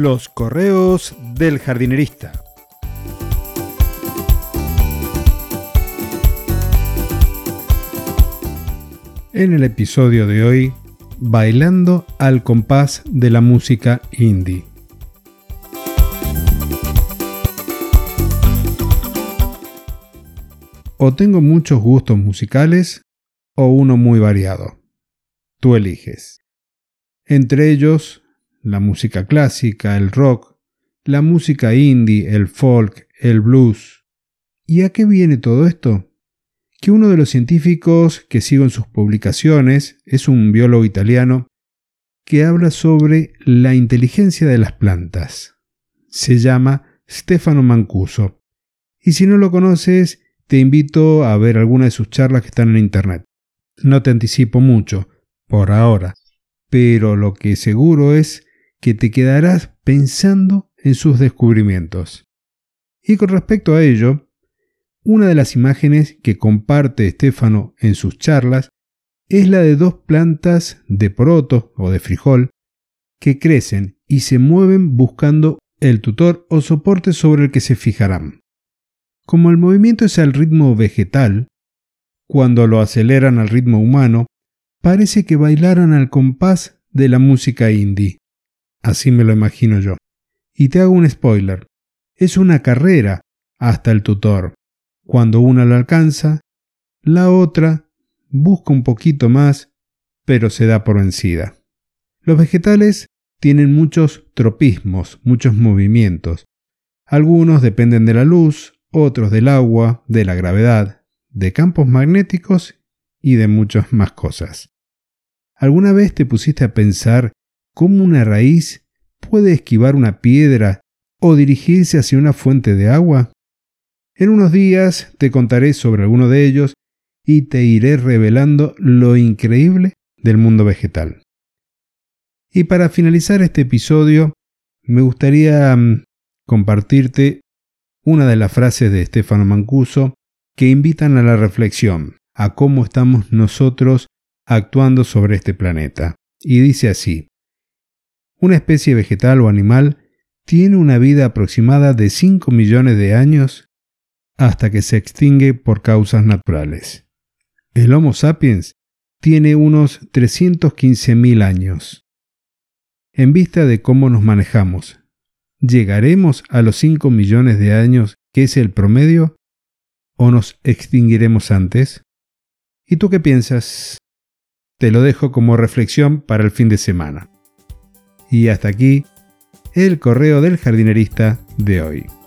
Los correos del jardinerista. En el episodio de hoy, bailando al compás de la música indie. O tengo muchos gustos musicales o uno muy variado. Tú eliges. Entre ellos, la música clásica, el rock, la música indie, el folk, el blues. ¿Y a qué viene todo esto? Que uno de los científicos que sigo en sus publicaciones es un biólogo italiano que habla sobre la inteligencia de las plantas. Se llama Stefano Mancuso. Y si no lo conoces, te invito a ver alguna de sus charlas que están en internet. No te anticipo mucho, por ahora, pero lo que seguro es que te quedarás pensando en sus descubrimientos. Y con respecto a ello, una de las imágenes que comparte Estefano en sus charlas es la de dos plantas de poroto o de frijol que crecen y se mueven buscando el tutor o soporte sobre el que se fijarán. Como el movimiento es al ritmo vegetal, cuando lo aceleran al ritmo humano, parece que bailaran al compás de la música indie. Así me lo imagino yo. Y te hago un spoiler. Es una carrera hasta el tutor. Cuando una lo alcanza, la otra busca un poquito más, pero se da por vencida. Los vegetales tienen muchos tropismos, muchos movimientos. Algunos dependen de la luz, otros del agua, de la gravedad, de campos magnéticos y de muchas más cosas. ¿Alguna vez te pusiste a pensar cómo una raíz puede esquivar una piedra o dirigirse hacia una fuente de agua? En unos días te contaré sobre alguno de ellos y te iré revelando lo increíble del mundo vegetal. Y para finalizar este episodio, me gustaría mm, compartirte una de las frases de Stefano Mancuso que invitan a la reflexión, a cómo estamos nosotros actuando sobre este planeta. Y dice así, una especie vegetal o animal tiene una vida aproximada de 5 millones de años hasta que se extingue por causas naturales. El Homo sapiens tiene unos 315.000 años. En vista de cómo nos manejamos, ¿Llegaremos a los 5 millones de años que es el promedio? ¿O nos extinguiremos antes? ¿Y tú qué piensas? Te lo dejo como reflexión para el fin de semana. Y hasta aquí el correo del jardinerista de hoy.